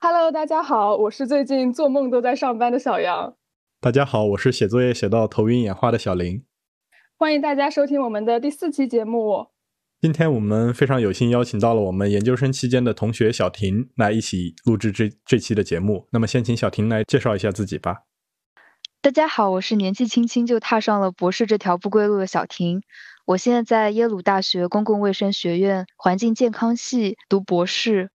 Hello，大家好，我是最近做梦都在上班的小杨。大家好，我是写作业写到头晕眼花的小林。欢迎大家收听我们的第四期节目。今天我们非常有幸邀请到了我们研究生期间的同学小婷来一起录制这这期的节目。那么，先请小婷来介绍一下自己吧。大家好，我是年纪轻轻就踏上了博士这条不归路的小婷。我现在在耶鲁大学公共卫生学院环境健康系读博士。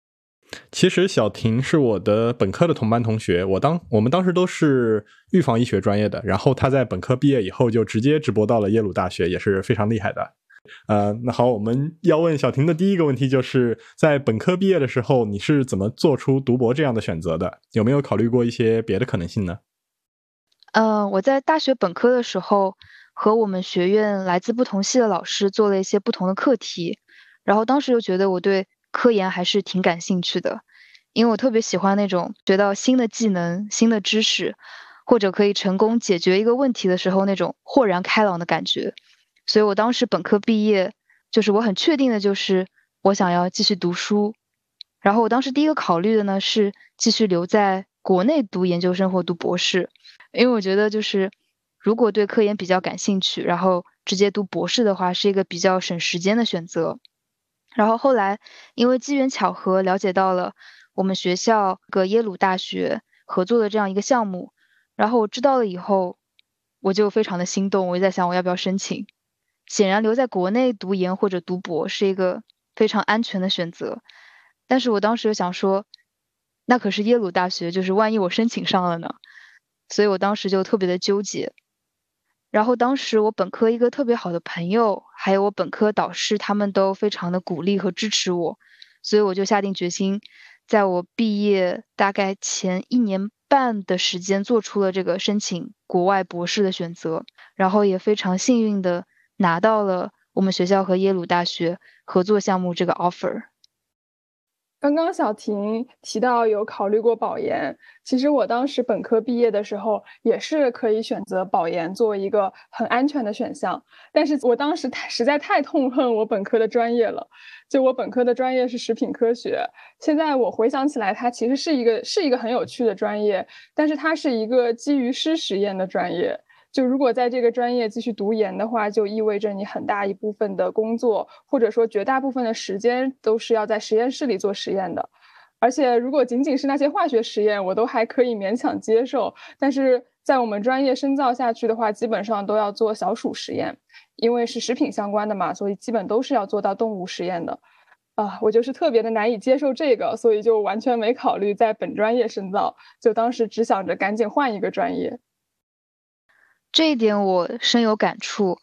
其实小婷是我的本科的同班同学，我当我们当时都是预防医学专业的，然后她在本科毕业以后就直接直播到了耶鲁大学，也是非常厉害的。呃，那好，我们要问小婷的第一个问题，就是在本科毕业的时候，你是怎么做出读博这样的选择的？有没有考虑过一些别的可能性呢？呃，我在大学本科的时候，和我们学院来自不同系的老师做了一些不同的课题，然后当时就觉得我对科研还是挺感兴趣的，因为我特别喜欢那种学到新的技能、新的知识，或者可以成功解决一个问题的时候那种豁然开朗的感觉。所以我当时本科毕业，就是我很确定的就是我想要继续读书，然后我当时第一个考虑的呢是继续留在国内读研究生或读博士，因为我觉得就是如果对科研比较感兴趣，然后直接读博士的话是一个比较省时间的选择。然后后来因为机缘巧合了解到了我们学校和耶鲁大学合作的这样一个项目，然后我知道了以后，我就非常的心动，我就在想我要不要申请。显然留在国内读研或者读博是一个非常安全的选择，但是我当时又想说，那可是耶鲁大学，就是万一我申请上了呢？所以我当时就特别的纠结。然后当时我本科一个特别好的朋友，还有我本科导师，他们都非常的鼓励和支持我，所以我就下定决心，在我毕业大概前一年半的时间，做出了这个申请国外博士的选择，然后也非常幸运的。拿到了我们学校和耶鲁大学合作项目这个 offer。刚刚小婷提到有考虑过保研，其实我当时本科毕业的时候也是可以选择保研作为一个很安全的选项，但是我当时太实在太痛恨我本科的专业了，就我本科的专业是食品科学，现在我回想起来，它其实是一个是一个很有趣的专业，但是它是一个基于湿实验的专业。就如果在这个专业继续读研的话，就意味着你很大一部分的工作，或者说绝大部分的时间都是要在实验室里做实验的。而且，如果仅仅是那些化学实验，我都还可以勉强接受。但是在我们专业深造下去的话，基本上都要做小鼠实验，因为是食品相关的嘛，所以基本都是要做到动物实验的。啊，我就是特别的难以接受这个，所以就完全没考虑在本专业深造，就当时只想着赶紧换一个专业。这一点我深有感触，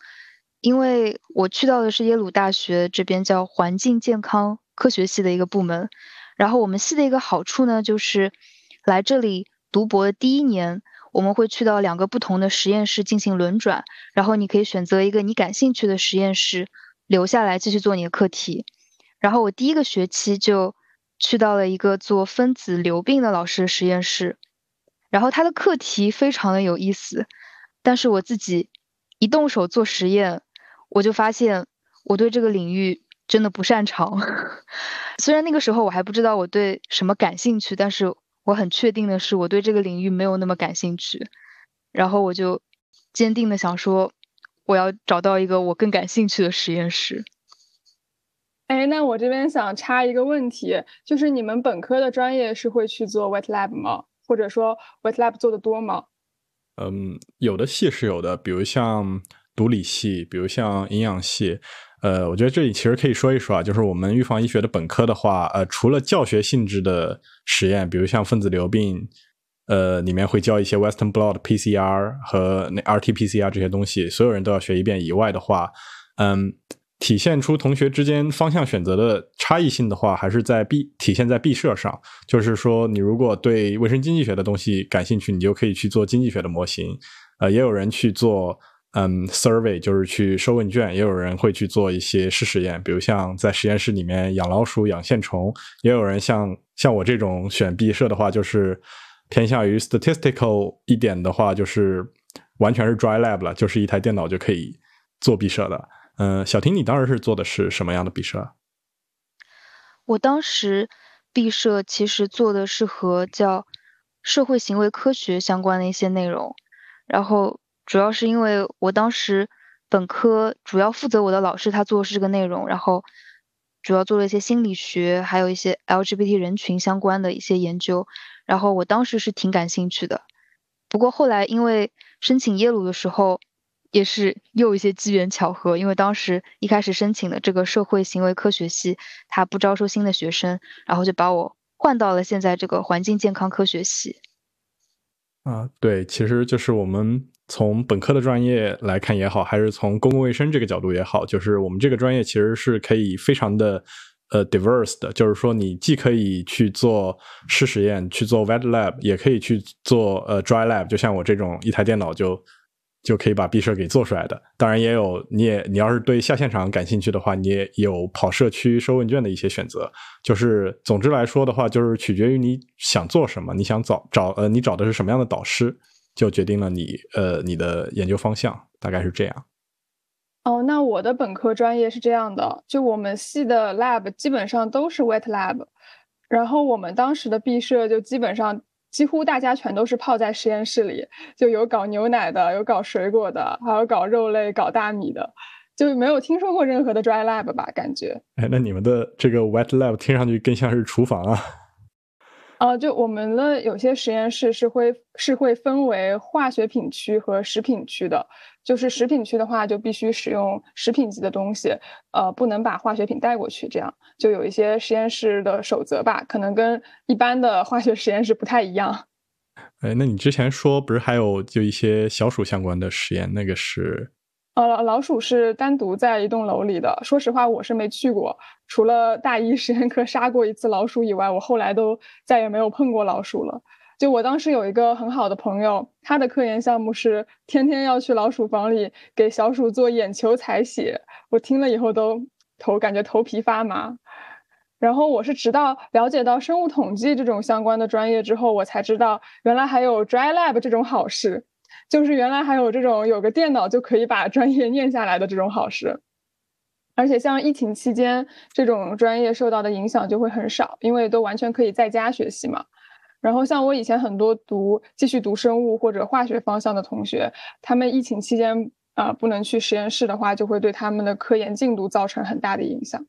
因为我去到的是耶鲁大学这边叫环境健康科学系的一个部门。然后我们系的一个好处呢，就是来这里读博的第一年，我们会去到两个不同的实验室进行轮转，然后你可以选择一个你感兴趣的实验室留下来继续做你的课题。然后我第一个学期就去到了一个做分子流病的老师的实验室，然后他的课题非常的有意思。但是我自己一动手做实验，我就发现我对这个领域真的不擅长。虽然那个时候我还不知道我对什么感兴趣，但是我很确定的是我对这个领域没有那么感兴趣。然后我就坚定的想说，我要找到一个我更感兴趣的实验室。哎，那我这边想插一个问题，就是你们本科的专业是会去做 wet lab 吗？或者说 wet lab 做的多吗？嗯，有的系是有的，比如像毒理系，比如像营养系。呃，我觉得这里其实可以说一说啊，就是我们预防医学的本科的话，呃，除了教学性质的实验，比如像分子流病，呃，里面会教一些 Western blot PCR 和那 RT PCR 这些东西，所有人都要学一遍以外的话，嗯。体现出同学之间方向选择的差异性的话，还是在毕体现在毕设上。就是说，你如果对卫生经济学的东西感兴趣，你就可以去做经济学的模型。呃，也有人去做嗯 survey，就是去收问卷；也有人会去做一些试实验，比如像在实验室里面养老鼠、养线虫。也有人像像我这种选毕设的话，就是偏向于 statistical 一点的话，就是完全是 dry lab 了，就是一台电脑就可以做毕设的。嗯，小婷，你当时是做的是什么样的毕设？我当时毕设其实做的是和叫社会行为科学相关的一些内容，然后主要是因为我当时本科主要负责我的老师他做的是这个内容，然后主要做了一些心理学，还有一些 LGBT 人群相关的一些研究，然后我当时是挺感兴趣的。不过后来因为申请耶鲁的时候，也是又一些机缘巧合，因为当时一开始申请的这个社会行为科学系，他不招收新的学生，然后就把我换到了现在这个环境健康科学系。啊，对，其实就是我们从本科的专业来看也好，还是从公共卫生这个角度也好，就是我们这个专业其实是可以非常的。呃，diverse 的，就是说你既可以去做湿实验，去做 wet lab，也可以去做呃 dry lab，就像我这种一台电脑就就可以把毕设给做出来的。当然也有，你也你要是对下现场感兴趣的话，你也有跑社区收问卷的一些选择。就是总之来说的话，就是取决于你想做什么，你想找找呃你找的是什么样的导师，就决定了你呃你的研究方向，大概是这样。哦，那我的本科专业是这样的，就我们系的 lab 基本上都是 wet lab，然后我们当时的毕设就基本上几乎大家全都是泡在实验室里，就有搞牛奶的，有搞水果的，还有搞肉类、搞大米的，就没有听说过任何的 dry lab 吧？感觉。哎，那你们的这个 wet lab 听上去更像是厨房啊。呃，就我们的有些实验室是会是会分为化学品区和食品区的，就是食品区的话就必须使用食品级的东西，呃，不能把化学品带过去，这样就有一些实验室的守则吧，可能跟一般的化学实验室不太一样。哎，那你之前说不是还有就一些小鼠相关的实验，那个是？呃，老鼠是单独在一栋楼里的。说实话，我是没去过，除了大一实验课杀过一次老鼠以外，我后来都再也没有碰过老鼠了。就我当时有一个很好的朋友，他的科研项目是天天要去老鼠房里给小鼠做眼球采血，我听了以后都头感觉头皮发麻。然后我是直到了解到生物统计这种相关的专业之后，我才知道原来还有 dry lab 这种好事。就是原来还有这种有个电脑就可以把专业念下来的这种好事，而且像疫情期间这种专业受到的影响就会很少，因为都完全可以在家学习嘛。然后像我以前很多读继续读生物或者化学方向的同学，他们疫情期间啊不能去实验室的话，就会对他们的科研进度造成很大的影响。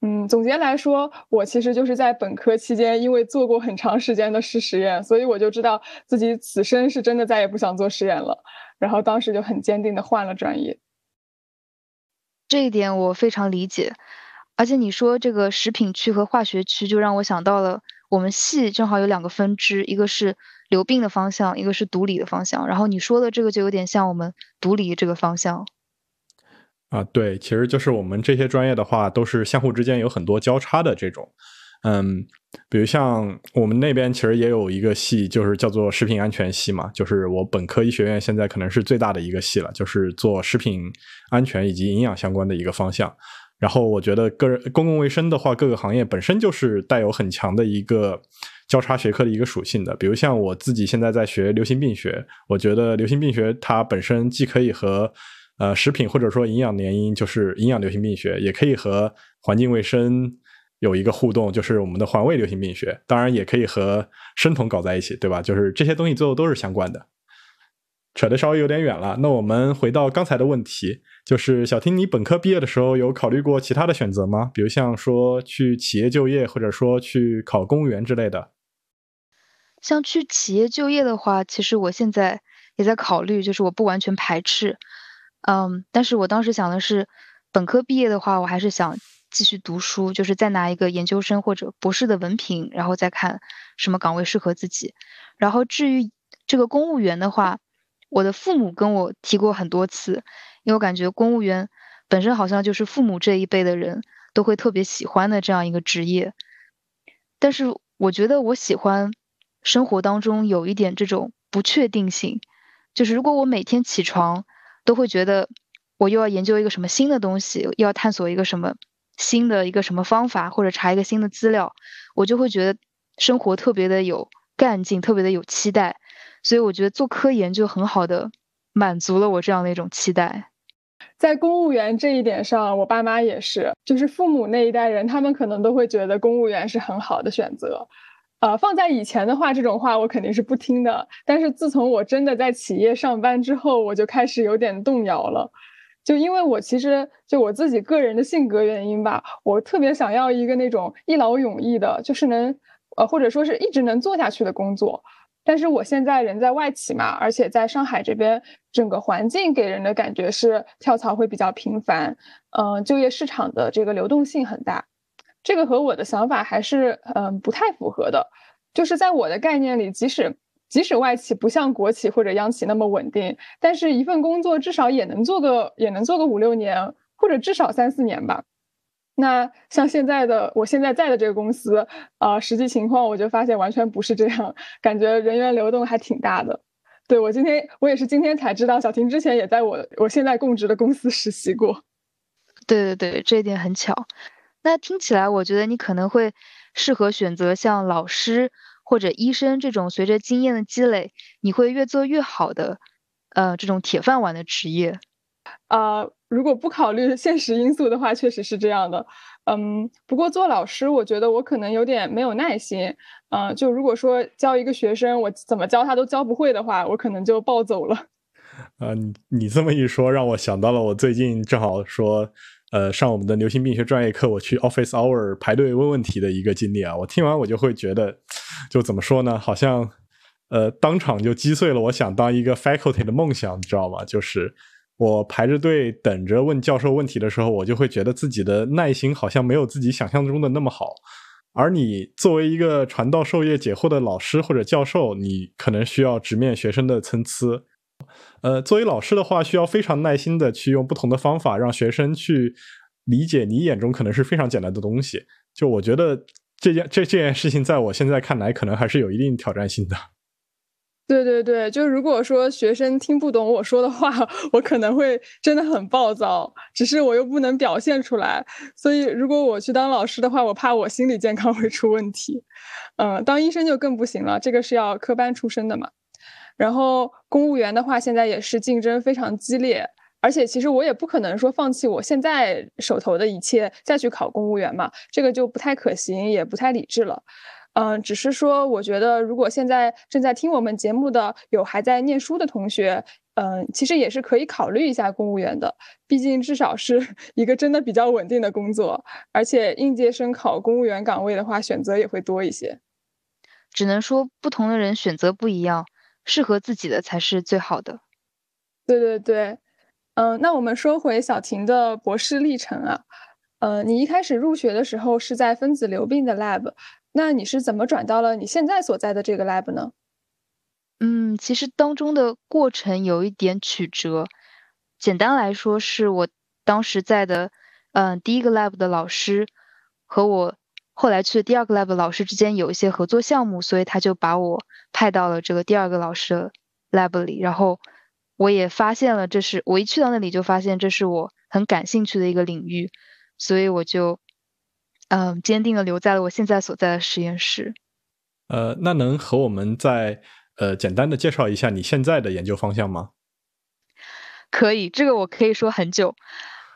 嗯，总结来说，我其实就是在本科期间，因为做过很长时间的实实验，所以我就知道自己此生是真的再也不想做实验了。然后当时就很坚定的换了专业。这一点我非常理解，而且你说这个食品区和化学区，就让我想到了我们系正好有两个分支，一个是流病的方向，一个是毒理的方向。然后你说的这个就有点像我们毒理这个方向。啊，对，其实就是我们这些专业的话，都是相互之间有很多交叉的这种，嗯，比如像我们那边其实也有一个系，就是叫做食品安全系嘛，就是我本科医学院现在可能是最大的一个系了，就是做食品安全以及营养相关的一个方向。然后我觉得个人公共卫生的话，各个行业本身就是带有很强的一个交叉学科的一个属性的。比如像我自己现在在学流行病学，我觉得流行病学它本身既可以和呃，食品或者说营养联姻就是营养流行病学，也可以和环境卫生有一个互动，就是我们的环卫流行病学。当然，也可以和生酮搞在一起，对吧？就是这些东西最后都是相关的。扯得稍微有点远了，那我们回到刚才的问题，就是小听，你本科毕业的时候有考虑过其他的选择吗？比如像说去企业就业，或者说去考公务员之类的。像去企业就业的话，其实我现在也在考虑，就是我不完全排斥。嗯，但是我当时想的是，本科毕业的话，我还是想继续读书，就是再拿一个研究生或者博士的文凭，然后再看什么岗位适合自己。然后至于这个公务员的话，我的父母跟我提过很多次，因为我感觉公务员本身好像就是父母这一辈的人都会特别喜欢的这样一个职业。但是我觉得我喜欢生活当中有一点这种不确定性，就是如果我每天起床。都会觉得我又要研究一个什么新的东西，又要探索一个什么新的一个什么方法，或者查一个新的资料，我就会觉得生活特别的有干劲，特别的有期待。所以我觉得做科研就很好的满足了我这样的一种期待。在公务员这一点上，我爸妈也是，就是父母那一代人，他们可能都会觉得公务员是很好的选择。呃，放在以前的话，这种话我肯定是不听的。但是自从我真的在企业上班之后，我就开始有点动摇了。就因为我其实就我自己个人的性格原因吧，我特别想要一个那种一劳永逸的，就是能呃或者说是一直能做下去的工作。但是我现在人在外企嘛，而且在上海这边，整个环境给人的感觉是跳槽会比较频繁，嗯，就业市场的这个流动性很大。这个和我的想法还是嗯不太符合的，就是在我的概念里，即使即使外企不像国企或者央企那么稳定，但是一份工作至少也能做个也能做个五六年，或者至少三四年吧。那像现在的我现在在的这个公司，啊，实际情况我就发现完全不是这样，感觉人员流动还挺大的。对我今天我也是今天才知道，小婷之前也在我我现在供职的公司实习过。对对对，这一点很巧。那听起来，我觉得你可能会适合选择像老师或者医生这种随着经验的积累，你会越做越好的，呃，这种铁饭碗的职业。啊，如果不考虑现实因素的话，确实是这样的。嗯，不过做老师，我觉得我可能有点没有耐心。嗯，就如果说教一个学生，我怎么教他都教不会的话，我可能就暴走了。啊，你你这么一说，让我想到了我最近正好说。呃，上我们的流行病学专业课，我去 Office Hour 排队问问题的一个经历啊，我听完我就会觉得，就怎么说呢？好像，呃，当场就击碎了我想当一个 faculty 的梦想，你知道吗？就是我排着队等着问教授问题的时候，我就会觉得自己的耐心好像没有自己想象中的那么好。而你作为一个传道授业解惑的老师或者教授，你可能需要直面学生的参差。呃，作为老师的话，需要非常耐心的去用不同的方法，让学生去理解你眼中可能是非常简单的东西。就我觉得这件这这件事情，在我现在看来，可能还是有一定挑战性的。对对对，就如果说学生听不懂我说的话，我可能会真的很暴躁，只是我又不能表现出来。所以，如果我去当老师的话，我怕我心理健康会出问题。嗯，当医生就更不行了，这个是要科班出身的嘛。然后公务员的话，现在也是竞争非常激烈，而且其实我也不可能说放弃我现在手头的一切再去考公务员嘛，这个就不太可行，也不太理智了。嗯，只是说我觉得，如果现在正在听我们节目的有还在念书的同学，嗯，其实也是可以考虑一下公务员的，毕竟至少是一个真的比较稳定的工作，而且应届生考公务员岗位的话，选择也会多一些。只能说不同的人选择不一样。适合自己的才是最好的。对对对，嗯，那我们说回小婷的博士历程啊，呃，你一开始入学的时候是在分子流病的 lab，那你是怎么转到了你现在所在的这个 lab 呢？嗯，其实当中的过程有一点曲折，简单来说是我当时在的，嗯，第一个 lab 的老师和我。后来去的第二个 lab 老师之间有一些合作项目，所以他就把我派到了这个第二个老师的 lab 里。然后我也发现了，这是我一去到那里就发现这是我很感兴趣的一个领域，所以我就嗯坚定的留在了我现在所在的实验室。呃，那能和我们再呃简单的介绍一下你现在的研究方向吗？可以，这个我可以说很久。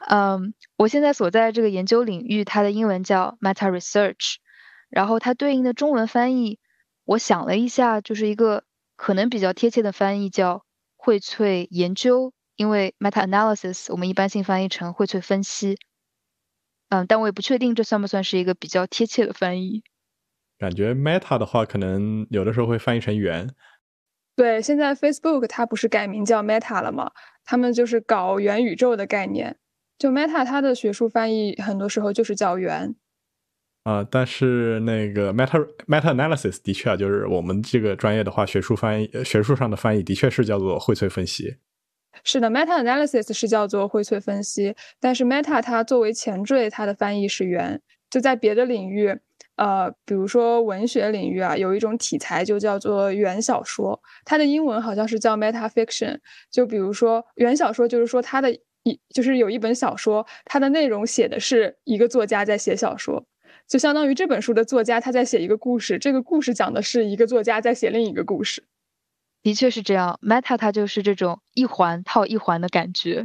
嗯，我现在所在这个研究领域，它的英文叫 meta research，然后它对应的中文翻译，我想了一下，就是一个可能比较贴切的翻译叫荟萃研究，因为 meta analysis 我们一般性翻译成荟萃分析。嗯，但我也不确定这算不算是一个比较贴切的翻译。感觉 meta 的话，可能有的时候会翻译成元。对，现在 Facebook 它不是改名叫 Meta 了吗？他们就是搞元宇宙的概念。就 Meta 它的学术翻译很多时候就是叫元，啊，但是那个 Meta Meta Analysis 的确啊，就是我们这个专业的话，学术翻译学术上的翻译的确是叫做荟萃分析。是的，Meta Analysis 是叫做荟萃分析，但是 Meta 它作为前缀，它的翻译是元。就在别的领域，呃，比如说文学领域啊，有一种题材就叫做元小说，它的英文好像是叫 Meta Fiction。就比如说元小说，就是说它的一。就是有一本小说，它的内容写的是一个作家在写小说，就相当于这本书的作家他在写一个故事，这个故事讲的是一个作家在写另一个故事。的确是这样，meta 它就是这种一环套一环的感觉。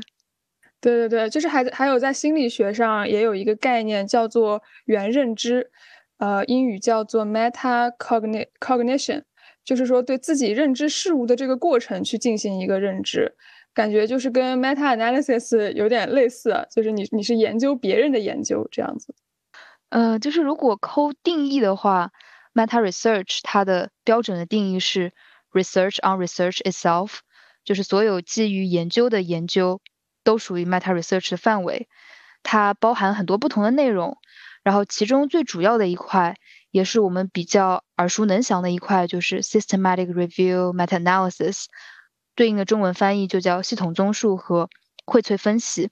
对对对，就是还还有在心理学上也有一个概念叫做元认知，呃，英语叫做 meta cognition，就是说对自己认知事物的这个过程去进行一个认知，感觉就是跟 meta analysis 有点类似，就是你你是研究别人的研究这样子。呃，就是如果抠定义的话，meta research 它的标准的定义是 research on research itself，就是所有基于研究的研究。都属于 meta research 的范围，它包含很多不同的内容，然后其中最主要的一块，也是我们比较耳熟能详的一块，就是 systematic review meta analysis，对应的中文翻译就叫系统综述和荟萃分析。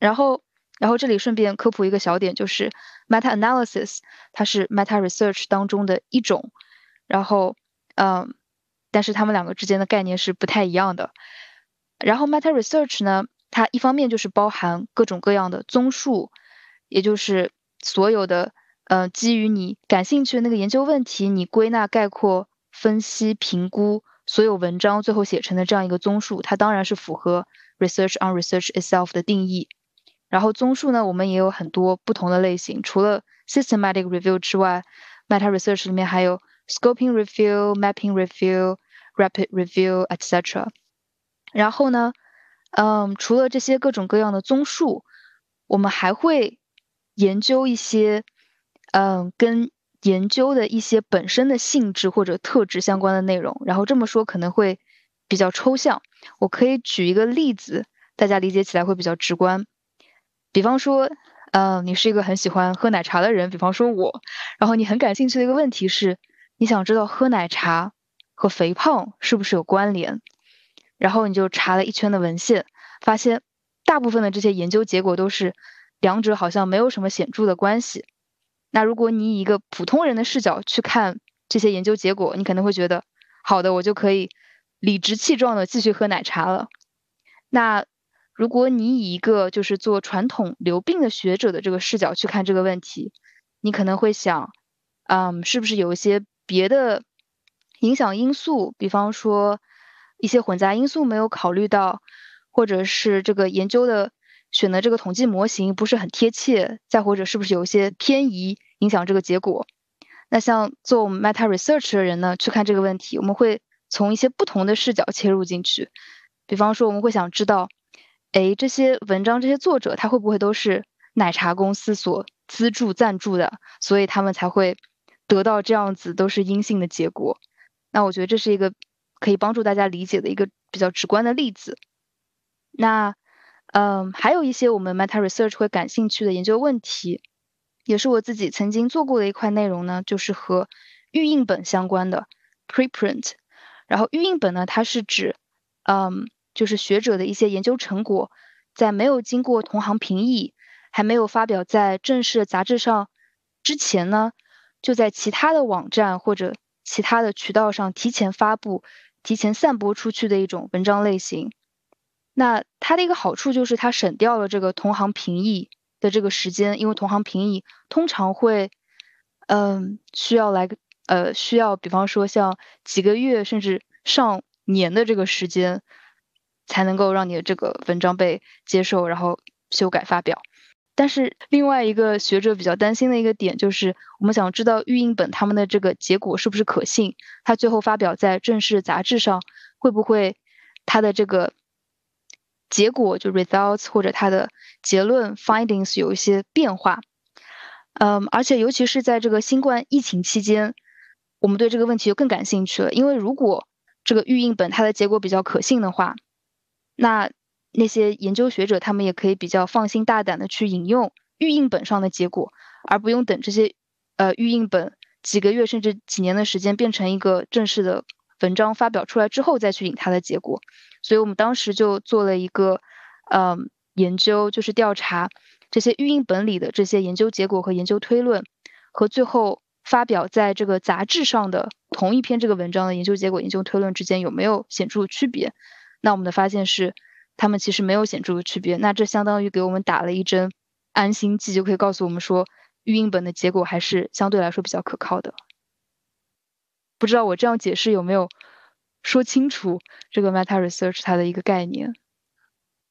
然后，然后这里顺便科普一个小点，就是 meta analysis 它是 meta research 当中的一种，然后，嗯，但是它们两个之间的概念是不太一样的。然后 meta research 呢？它一方面就是包含各种各样的综述，也就是所有的，呃，基于你感兴趣的那个研究问题，你归纳、概括、分析、评估所有文章，最后写成的这样一个综述，它当然是符合 research on research itself 的定义。然后综述呢，我们也有很多不同的类型，除了 systematic review 之外，meta research 里面还有 scoping review、mapping review、rapid review etc。然后呢？嗯，除了这些各种各样的综述，我们还会研究一些，嗯，跟研究的一些本身的性质或者特质相关的内容。然后这么说可能会比较抽象，我可以举一个例子，大家理解起来会比较直观。比方说，嗯，你是一个很喜欢喝奶茶的人，比方说我，然后你很感兴趣的一个问题是，你想知道喝奶茶和肥胖是不是有关联？然后你就查了一圈的文献，发现大部分的这些研究结果都是两者好像没有什么显著的关系。那如果你以一个普通人的视角去看这些研究结果，你可能会觉得，好的，我就可以理直气壮的继续喝奶茶了。那如果你以一个就是做传统流病的学者的这个视角去看这个问题，你可能会想，嗯，是不是有一些别的影响因素，比方说。一些混杂因素没有考虑到，或者是这个研究的选的这个统计模型不是很贴切，再或者是不是有一些偏移影响这个结果？那像做我们 meta research 的人呢，去看这个问题，我们会从一些不同的视角切入进去。比方说，我们会想知道，哎，这些文章这些作者他会不会都是奶茶公司所资助赞助的，所以他们才会得到这样子都是阴性的结果？那我觉得这是一个。可以帮助大家理解的一个比较直观的例子。那，嗯，还有一些我们 meta research 会感兴趣的研究问题，也是我自己曾经做过的一块内容呢，就是和预印本相关的 preprint。然后预印本呢，它是指，嗯，就是学者的一些研究成果，在没有经过同行评议，还没有发表在正式杂志上之前呢，就在其他的网站或者其他的渠道上提前发布。提前散播出去的一种文章类型，那它的一个好处就是它省掉了这个同行评议的这个时间，因为同行评议通常会，嗯，需要来呃需要，比方说像几个月甚至上年的这个时间，才能够让你的这个文章被接受，然后修改发表。但是另外一个学者比较担心的一个点就是，我们想知道预印本他们的这个结果是不是可信，他最后发表在正式杂志上会不会他的这个结果就 results 或者他的结论 findings 有一些变化。嗯，而且尤其是在这个新冠疫情期间，我们对这个问题就更感兴趣了，因为如果这个预印本它的结果比较可信的话，那。那些研究学者，他们也可以比较放心大胆的去引用预印本上的结果，而不用等这些呃预印本几个月甚至几年的时间变成一个正式的文章发表出来之后再去引它的结果。所以我们当时就做了一个嗯研究，就是调查这些预印本里的这些研究结果和研究推论，和最后发表在这个杂志上的同一篇这个文章的研究结果、研究推论之间有没有显著的区别。那我们的发现是。他们其实没有显著的区别，那这相当于给我们打了一针安心剂，就可以告诉我们说，预印本的结果还是相对来说比较可靠的。不知道我这样解释有没有说清楚这个 meta research 它的一个概念？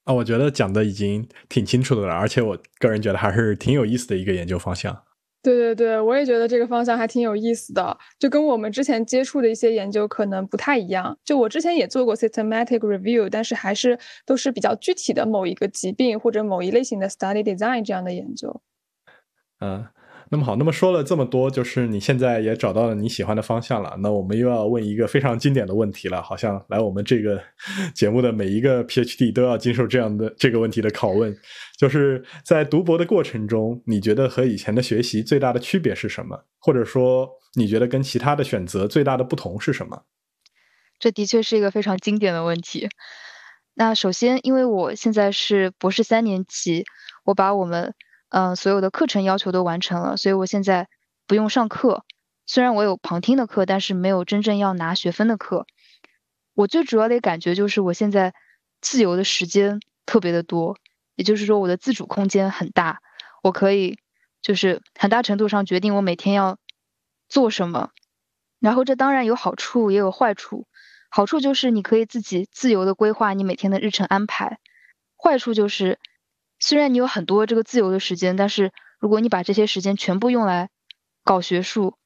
啊，我觉得讲的已经挺清楚的了，而且我个人觉得还是挺有意思的一个研究方向。对对对，我也觉得这个方向还挺有意思的，就跟我们之前接触的一些研究可能不太一样。就我之前也做过 systematic review，但是还是都是比较具体的某一个疾病或者某一类型的 study design 这样的研究。嗯。那么好，那么说了这么多，就是你现在也找到了你喜欢的方向了。那我们又要问一个非常经典的问题了，好像来我们这个节目的每一个 PhD 都要经受这样的这个问题的拷问，就是在读博的过程中，你觉得和以前的学习最大的区别是什么？或者说，你觉得跟其他的选择最大的不同是什么？这的确是一个非常经典的问题。那首先，因为我现在是博士三年级，我把我们。嗯，所有的课程要求都完成了，所以我现在不用上课。虽然我有旁听的课，但是没有真正要拿学分的课。我最主要的感觉就是，我现在自由的时间特别的多，也就是说，我的自主空间很大，我可以就是很大程度上决定我每天要做什么。然后这当然有好处，也有坏处。好处就是你可以自己自由的规划你每天的日程安排，坏处就是。虽然你有很多这个自由的时间，但是如果你把这些时间全部用来搞学术，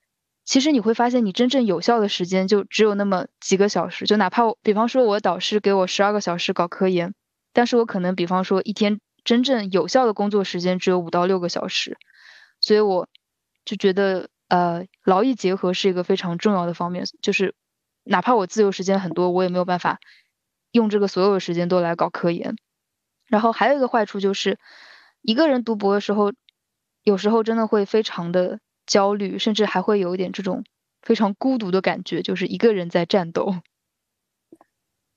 其实你会发现你真正有效的时间就只有那么几个小时。就哪怕我，比方说我导师给我十二个小时搞科研，但是我可能比方说一天真正有效的工作时间只有五到六个小时。所以我就觉得，呃，劳逸结合是一个非常重要的方面。就是哪怕我自由时间很多，我也没有办法用这个所有的时间都来搞科研。然后还有一个坏处就是，一个人读博的时候，有时候真的会非常的焦虑，甚至还会有一点这种非常孤独的感觉，就是一个人在战斗。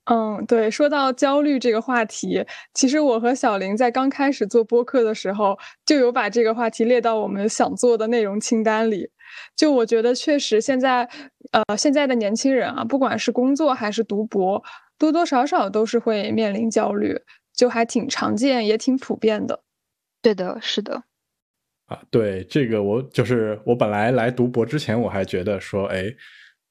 嗯，对，说到焦虑这个话题，其实我和小林在刚开始做播客的时候，就有把这个话题列到我们想做的内容清单里。就我觉得，确实现在，呃，现在的年轻人啊，不管是工作还是读博，多多少少都是会面临焦虑。就还挺常见，也挺普遍的。对的，是的。啊，对这个，我就是我本来来读博之前，我还觉得说，哎，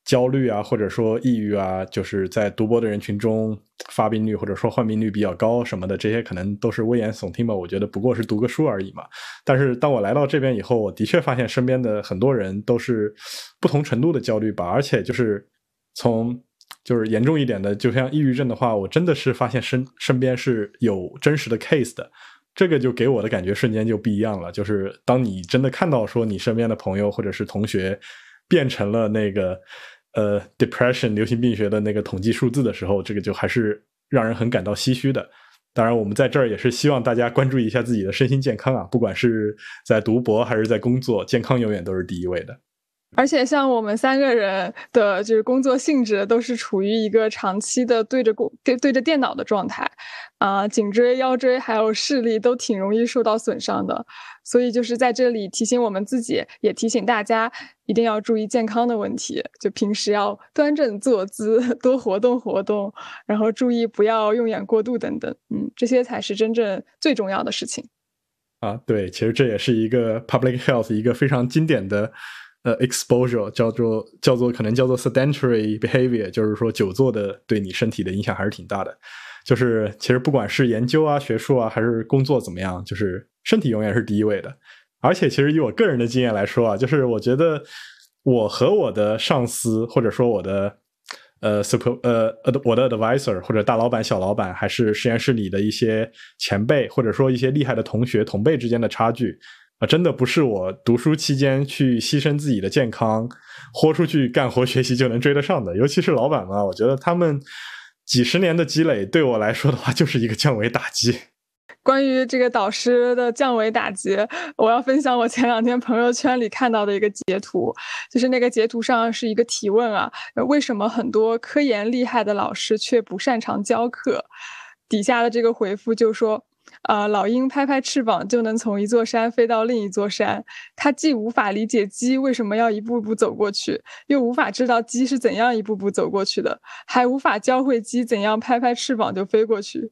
焦虑啊，或者说抑郁啊，就是在读博的人群中发病率或者说患病率比较高什么的，这些可能都是危言耸听吧。我觉得不过是读个书而已嘛。但是当我来到这边以后，我的确发现身边的很多人都是不同程度的焦虑吧，而且就是从。就是严重一点的，就像抑郁症的话，我真的是发现身身边是有真实的 case 的，这个就给我的感觉瞬间就不一样了。就是当你真的看到说你身边的朋友或者是同学变成了那个呃 depression 流行病学的那个统计数字的时候，这个就还是让人很感到唏嘘的。当然，我们在这儿也是希望大家关注一下自己的身心健康啊，不管是在读博还是在工作，健康永远都是第一位的。而且像我们三个人的，就是工作性质都是处于一个长期的对着工对对着电脑的状态，啊，颈椎、腰椎还有视力都挺容易受到损伤的。所以就是在这里提醒我们自己，也提醒大家一定要注意健康的问题。就平时要端正坐姿，多活动活动，然后注意不要用眼过度等等。嗯，这些才是真正最重要的事情。啊，对，其实这也是一个 public health 一个非常经典的。呃，exposure 叫做叫做可能叫做 sedentary behavior，就是说久坐的对你身体的影响还是挺大的。就是其实不管是研究啊、学术啊，还是工作怎么样，就是身体永远是第一位的。而且其实以我个人的经验来说啊，就是我觉得我和我的上司或者说我的呃 super 呃我的 advisor 或者大老板、小老板，还是实验室里的一些前辈，或者说一些厉害的同学同辈之间的差距。啊，真的不是我读书期间去牺牲自己的健康，豁出去干活学习就能追得上的。尤其是老板们，我觉得他们几十年的积累对我来说的话，就是一个降维打击。关于这个导师的降维打击，我要分享我前两天朋友圈里看到的一个截图，就是那个截图上是一个提问啊，为什么很多科研厉害的老师却不擅长教课？底下的这个回复就说。啊，老鹰拍拍翅膀就能从一座山飞到另一座山。它既无法理解鸡为什么要一步步走过去，又无法知道鸡是怎样一步步走过去的，还无法教会鸡怎样拍拍翅膀就飞过去。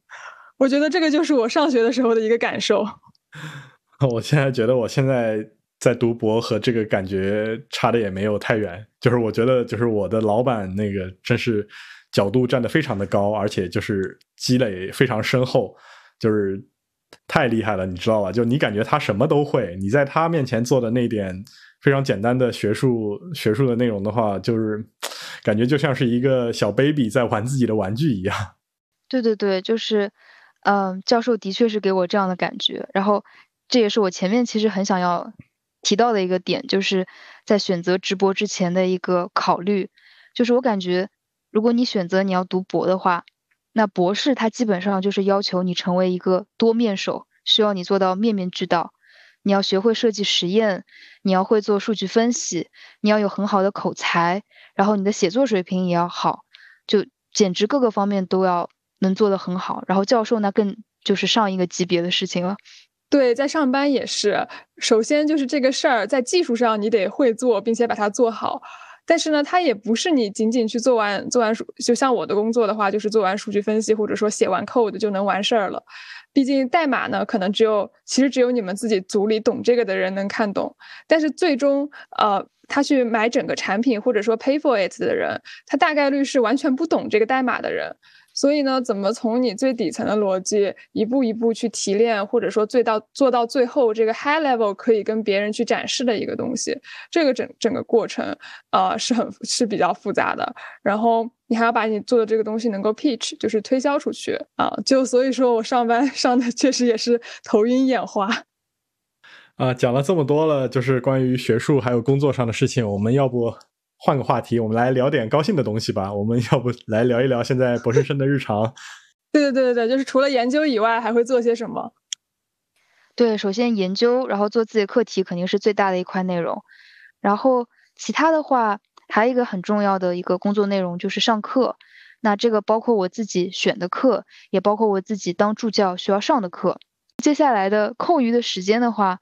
我觉得这个就是我上学的时候的一个感受。我现在觉得我现在在读博和这个感觉差的也没有太远。就是我觉得，就是我的老板那个真是角度站得非常的高，而且就是积累非常深厚。就是太厉害了，你知道吧？就你感觉他什么都会，你在他面前做的那点非常简单的学术学术的内容的话，就是感觉就像是一个小 baby 在玩自己的玩具一样。对对对，就是，嗯，教授的确是给我这样的感觉。然后这也是我前面其实很想要提到的一个点，就是在选择直博之前的一个考虑，就是我感觉。如果你选择你要读博的话，那博士他基本上就是要求你成为一个多面手，需要你做到面面俱到。你要学会设计实验，你要会做数据分析，你要有很好的口才，然后你的写作水平也要好，就简直各个方面都要能做得很好。然后教授那更就是上一个级别的事情了。对，在上班也是，首先就是这个事儿在技术上你得会做，并且把它做好。但是呢，它也不是你仅仅去做完做完数，就像我的工作的话，就是做完数据分析或者说写完 code 就能完事儿了。毕竟代码呢，可能只有其实只有你们自己组里懂这个的人能看懂。但是最终，呃，他去买整个产品或者说 pay for it 的人，他大概率是完全不懂这个代码的人。所以呢，怎么从你最底层的逻辑一步一步去提炼，或者说最到做到最后这个 high level 可以跟别人去展示的一个东西，这个整整个过程，呃，是很是比较复杂的。然后你还要把你做的这个东西能够 pitch，就是推销出去啊。就所以说我上班 上的确实也是头晕眼花。啊，讲了这么多了，就是关于学术还有工作上的事情，我们要不？换个话题，我们来聊点高兴的东西吧。我们要不来聊一聊现在博士生的日常？对 对对对对，就是除了研究以外，还会做些什么？对，首先研究，然后做自己的课题，肯定是最大的一块内容。然后其他的话，还有一个很重要的一个工作内容就是上课。那这个包括我自己选的课，也包括我自己当助教需要上的课。接下来的空余的时间的话，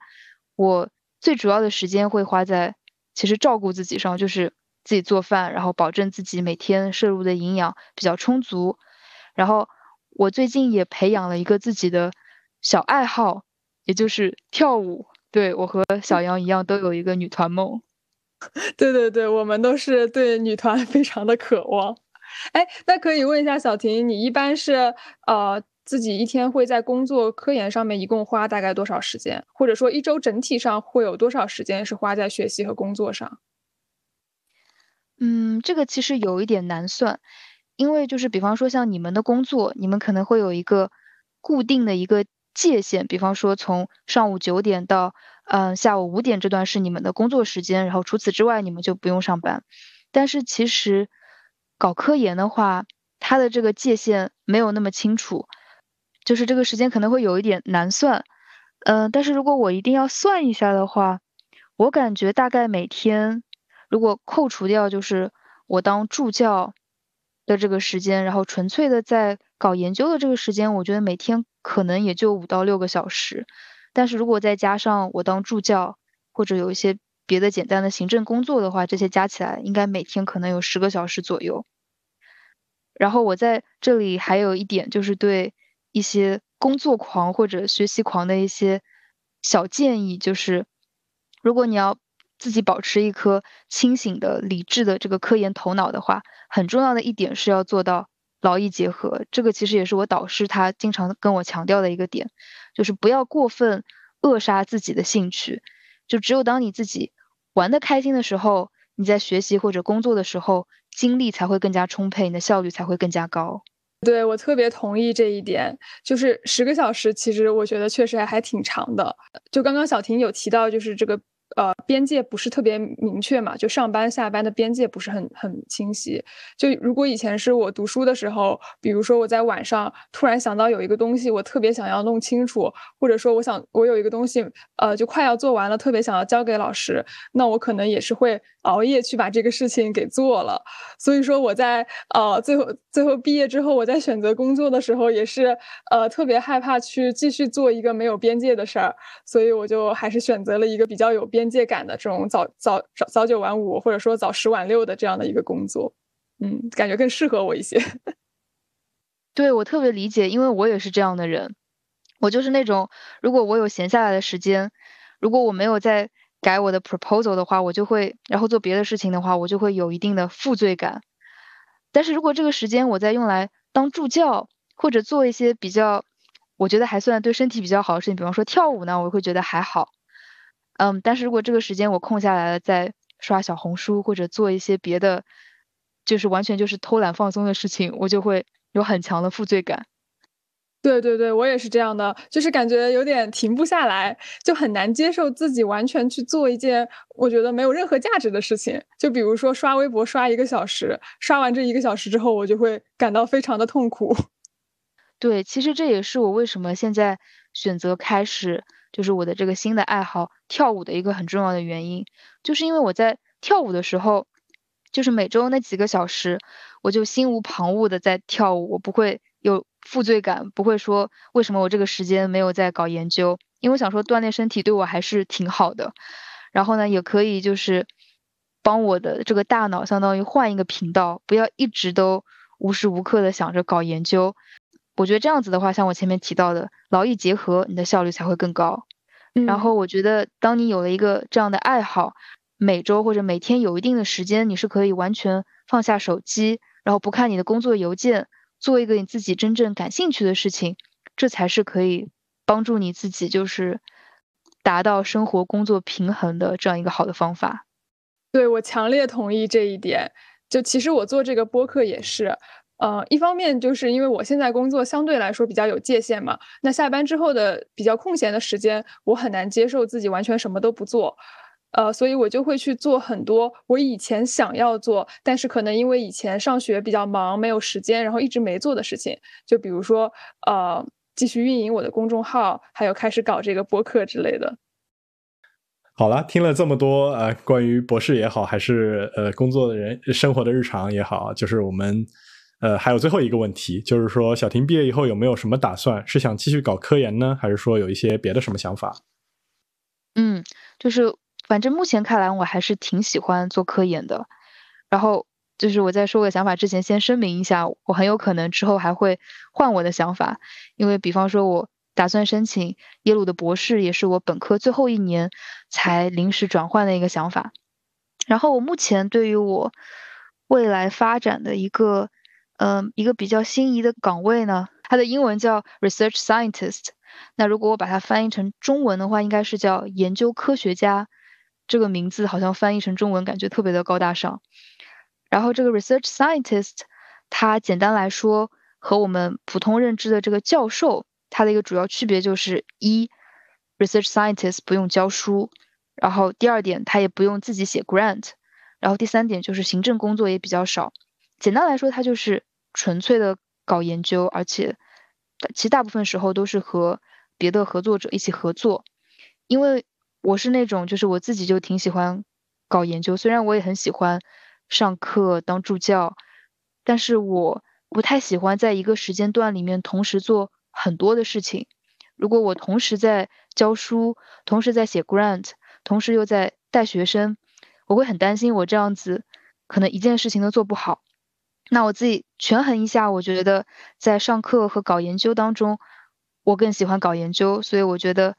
我最主要的时间会花在其实照顾自己上，就是。自己做饭，然后保证自己每天摄入的营养比较充足。然后我最近也培养了一个自己的小爱好，也就是跳舞。对我和小杨一样，都有一个女团梦。对对对，我们都是对女团 非常的渴望。哎，那可以问一下小婷，你一般是呃自己一天会在工作科研上面一共花大概多少时间？或者说一周整体上会有多少时间是花在学习和工作上？嗯，这个其实有一点难算，因为就是比方说像你们的工作，你们可能会有一个固定的一个界限，比方说从上午九点到嗯下午五点这段是你们的工作时间，然后除此之外你们就不用上班。但是其实搞科研的话，它的这个界限没有那么清楚，就是这个时间可能会有一点难算。嗯，但是如果我一定要算一下的话，我感觉大概每天。如果扣除掉就是我当助教的这个时间，然后纯粹的在搞研究的这个时间，我觉得每天可能也就五到六个小时。但是如果再加上我当助教或者有一些别的简单的行政工作的话，这些加起来应该每天可能有十个小时左右。然后我在这里还有一点就是对一些工作狂或者学习狂的一些小建议，就是如果你要。自己保持一颗清醒的、理智的这个科研头脑的话，很重要的一点是要做到劳逸结合。这个其实也是我导师他经常跟我强调的一个点，就是不要过分扼杀自己的兴趣。就只有当你自己玩的开心的时候，你在学习或者工作的时候，精力才会更加充沛，你的效率才会更加高。对我特别同意这一点，就是十个小时，其实我觉得确实还还挺长的。就刚刚小婷有提到，就是这个。呃，边界不是特别明确嘛，就上班下班的边界不是很很清晰。就如果以前是我读书的时候，比如说我在晚上突然想到有一个东西，我特别想要弄清楚，或者说我想我有一个东西，呃，就快要做完了，特别想要交给老师，那我可能也是会熬夜去把这个事情给做了。所以说我在呃最后最后毕业之后，我在选择工作的时候，也是呃特别害怕去继续做一个没有边界的事儿，所以我就还是选择了一个比较有边。边界感的这种早早早早九晚五，或者说早十晚六的这样的一个工作，嗯，感觉更适合我一些。对我特别理解，因为我也是这样的人。我就是那种，如果我有闲下来的时间，如果我没有在改我的 proposal 的话，我就会，然后做别的事情的话，我就会有一定的负罪感。但是如果这个时间我在用来当助教，或者做一些比较我觉得还算对身体比较好的事情，比方说跳舞呢，我会觉得还好。嗯，但是如果这个时间我空下来了，再刷小红书或者做一些别的，就是完全就是偷懒放松的事情，我就会有很强的负罪感。对对对，我也是这样的，就是感觉有点停不下来，就很难接受自己完全去做一件我觉得没有任何价值的事情。就比如说刷微博刷一个小时，刷完这一个小时之后，我就会感到非常的痛苦。对，其实这也是我为什么现在选择开始就是我的这个新的爱好跳舞的一个很重要的原因，就是因为我在跳舞的时候，就是每周那几个小时，我就心无旁骛的在跳舞，我不会有。负罪感不会说为什么我这个时间没有在搞研究，因为我想说锻炼身体对我还是挺好的，然后呢也可以就是帮我的这个大脑相当于换一个频道，不要一直都无时无刻的想着搞研究。我觉得这样子的话，像我前面提到的劳逸结合，你的效率才会更高。然后我觉得当你有了一个这样的爱好，每周或者每天有一定的时间，你是可以完全放下手机，然后不看你的工作邮件。做一个你自己真正感兴趣的事情，这才是可以帮助你自己，就是达到生活工作平衡的这样一个好的方法。对我强烈同意这一点。就其实我做这个播客也是，呃，一方面就是因为我现在工作相对来说比较有界限嘛，那下班之后的比较空闲的时间，我很难接受自己完全什么都不做。呃，所以我就会去做很多我以前想要做，但是可能因为以前上学比较忙，没有时间，然后一直没做的事情。就比如说，呃，继续运营我的公众号，还有开始搞这个播客之类的。好了，听了这么多，呃，关于博士也好，还是呃工作的人生活的日常也好，就是我们，呃，还有最后一个问题，就是说，小婷毕业以后有没有什么打算？是想继续搞科研呢，还是说有一些别的什么想法？嗯，就是。反正目前看来，我还是挺喜欢做科研的。然后就是我在说我的想法之前，先声明一下，我很有可能之后还会换我的想法。因为比方说，我打算申请耶鲁的博士，也是我本科最后一年才临时转换的一个想法。然后我目前对于我未来发展的一个，嗯，一个比较心仪的岗位呢，它的英文叫 research scientist。那如果我把它翻译成中文的话，应该是叫研究科学家。这个名字好像翻译成中文感觉特别的高大上。然后这个 research scientist，它简单来说和我们普通认知的这个教授，它的一个主要区别就是一，research scientist 不用教书，然后第二点他也不用自己写 grant，然后第三点就是行政工作也比较少。简单来说，它就是纯粹的搞研究，而且其实大部分时候都是和别的合作者一起合作，因为。我是那种，就是我自己就挺喜欢搞研究，虽然我也很喜欢上课当助教，但是我不太喜欢在一个时间段里面同时做很多的事情。如果我同时在教书，同时在写 grant，同时又在带学生，我会很担心我这样子可能一件事情都做不好。那我自己权衡一下，我觉得在上课和搞研究当中，我更喜欢搞研究，所以我觉得。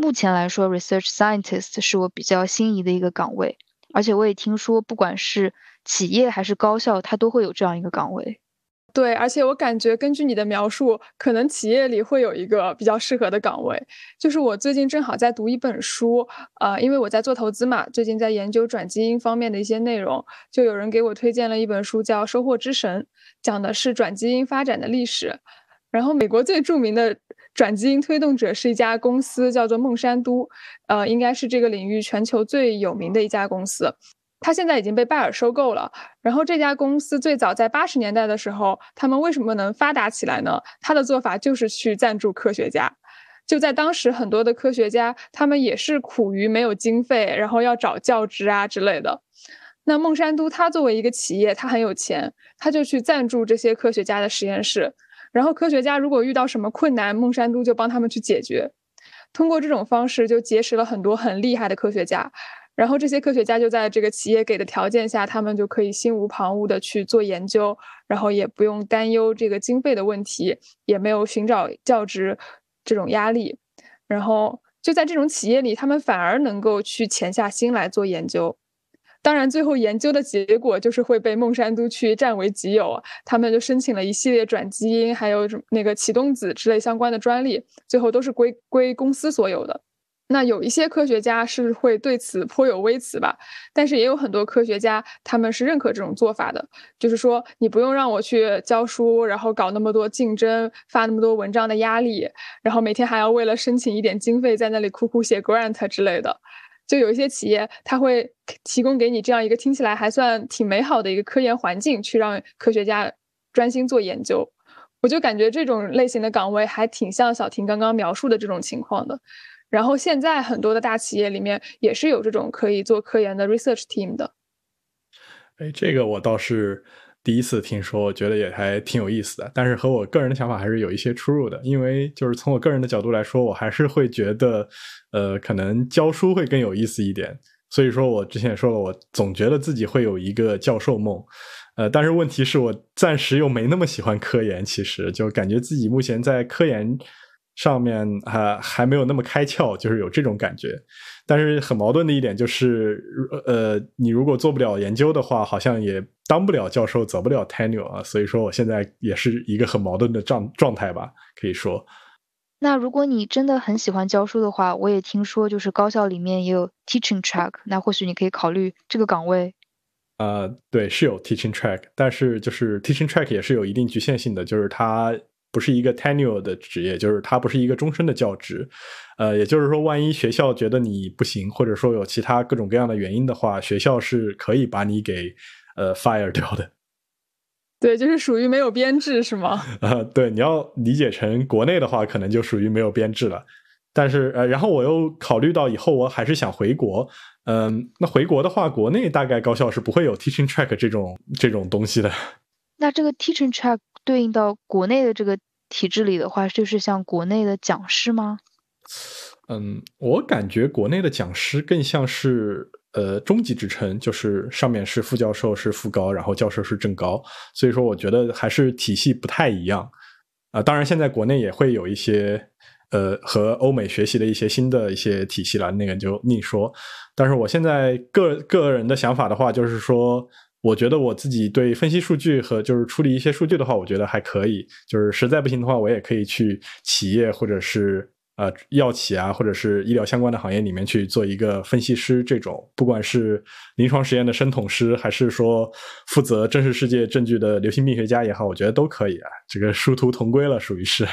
目前来说，research scientist 是我比较心仪的一个岗位，而且我也听说，不管是企业还是高校，它都会有这样一个岗位。对，而且我感觉根据你的描述，可能企业里会有一个比较适合的岗位。就是我最近正好在读一本书，呃，因为我在做投资嘛，最近在研究转基因方面的一些内容，就有人给我推荐了一本书，叫《收获之神》，讲的是转基因发展的历史。然后，美国最著名的。转基因推动者是一家公司，叫做孟山都，呃，应该是这个领域全球最有名的一家公司。它现在已经被拜耳收购了。然后这家公司最早在八十年代的时候，他们为什么能发达起来呢？他的做法就是去赞助科学家。就在当时，很多的科学家他们也是苦于没有经费，然后要找教职啊之类的。那孟山都他作为一个企业，他很有钱，他就去赞助这些科学家的实验室。然后科学家如果遇到什么困难，孟山都就帮他们去解决。通过这种方式，就结识了很多很厉害的科学家。然后这些科学家就在这个企业给的条件下，他们就可以心无旁骛的去做研究，然后也不用担忧这个经费的问题，也没有寻找教职这种压力。然后就在这种企业里，他们反而能够去潜下心来做研究。当然，最后研究的结果就是会被孟山都区占为己有，他们就申请了一系列转基因，还有那个启动子之类相关的专利，最后都是归归公司所有的。那有一些科学家是会对此颇有微词吧，但是也有很多科学家他们是认可这种做法的，就是说你不用让我去教书，然后搞那么多竞争，发那么多文章的压力，然后每天还要为了申请一点经费在那里苦苦写 grant 之类的，就有一些企业他会提供给你这样一个听起来还算挺美好的一个科研环境，去让科学家专心做研究。我就感觉这种类型的岗位还挺像小婷刚刚描述的这种情况的。然后现在很多的大企业里面也是有这种可以做科研的 research team 的。哎，这个我倒是第一次听说，我觉得也还挺有意思的。但是和我个人的想法还是有一些出入的，因为就是从我个人的角度来说，我还是会觉得，呃，可能教书会更有意思一点。所以说我之前也说了，我总觉得自己会有一个教授梦。呃，但是问题是我暂时又没那么喜欢科研，其实就感觉自己目前在科研。上面还还没有那么开窍，就是有这种感觉。但是很矛盾的一点就是，呃，你如果做不了研究的话，好像也当不了教授，走不了 tenure 啊。所以说，我现在也是一个很矛盾的状状态吧，可以说。那如果你真的很喜欢教书的话，我也听说就是高校里面也有 teaching track，那或许你可以考虑这个岗位。呃，对，是有 teaching track，但是就是 teaching track 也是有一定局限性的，就是它。不是一个 tenure 的职业，就是它不是一个终身的教职，呃，也就是说，万一学校觉得你不行，或者说有其他各种各样的原因的话，学校是可以把你给呃 fire 掉的。对，就是属于没有编制，是吗？啊，对，你要理解成国内的话，可能就属于没有编制了。但是呃，然后我又考虑到以后我还是想回国，嗯，那回国的话，国内大概高校是不会有 teaching track 这种这种东西的。那这个 teaching track 对应到国内的这个体制里的话，就是像国内的讲师吗？嗯，我感觉国内的讲师更像是呃中级职称，就是上面是副教授是副高，然后教授是正高，所以说我觉得还是体系不太一样啊。当然，现在国内也会有一些呃和欧美学习的一些新的一些体系了，那个就另说。但是我现在个个人的想法的话，就是说。我觉得我自己对分析数据和就是处理一些数据的话，我觉得还可以。就是实在不行的话，我也可以去企业或者是呃药企啊，或者是医疗相关的行业里面去做一个分析师。这种不管是临床实验的生统师，还是说负责真实世界证据的流行病学家也好，我觉得都可以啊。这个殊途同归了，属于是。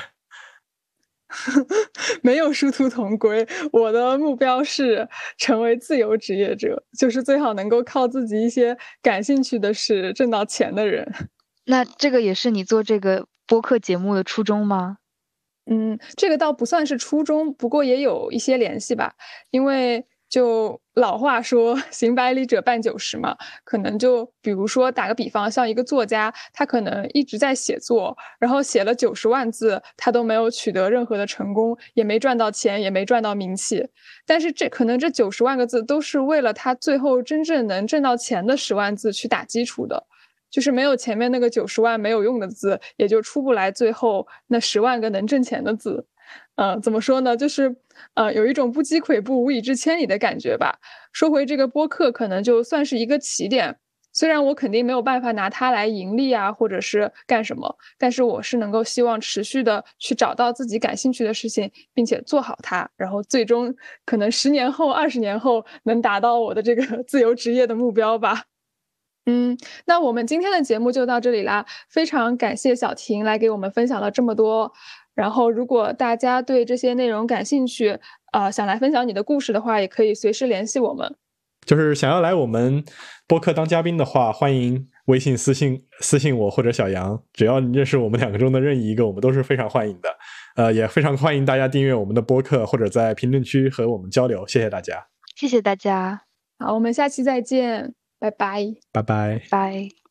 没有殊途同归，我的目标是成为自由职业者，就是最好能够靠自己一些感兴趣的事挣到钱的人。那这个也是你做这个播客节目的初衷吗？嗯，这个倒不算是初衷，不过也有一些联系吧，因为。就老话说，行百里者半九十嘛，可能就比如说打个比方，像一个作家，他可能一直在写作，然后写了九十万字，他都没有取得任何的成功，也没赚到钱，也没赚到名气。但是这可能这九十万个字都是为了他最后真正能挣到钱的十万字去打基础的，就是没有前面那个九十万没有用的字，也就出不来最后那十万个能挣钱的字。嗯，怎么说呢？就是，呃，有一种不积跬步无以至千里的感觉吧。说回这个播客，可能就算是一个起点。虽然我肯定没有办法拿它来盈利啊，或者是干什么，但是我是能够希望持续的去找到自己感兴趣的事情，并且做好它，然后最终可能十年后、二十年后能达到我的这个 自由职业的目标吧。嗯，那我们今天的节目就到这里啦。非常感谢小婷来给我们分享了这么多。然后，如果大家对这些内容感兴趣，呃，想来分享你的故事的话，也可以随时联系我们。就是想要来我们播客当嘉宾的话，欢迎微信私信私信我或者小杨，只要你认识我们两个中的任意一个，我们都是非常欢迎的。呃，也非常欢迎大家订阅我们的播客，或者在评论区和我们交流。谢谢大家，谢谢大家。好，我们下期再见，拜拜，拜拜，拜。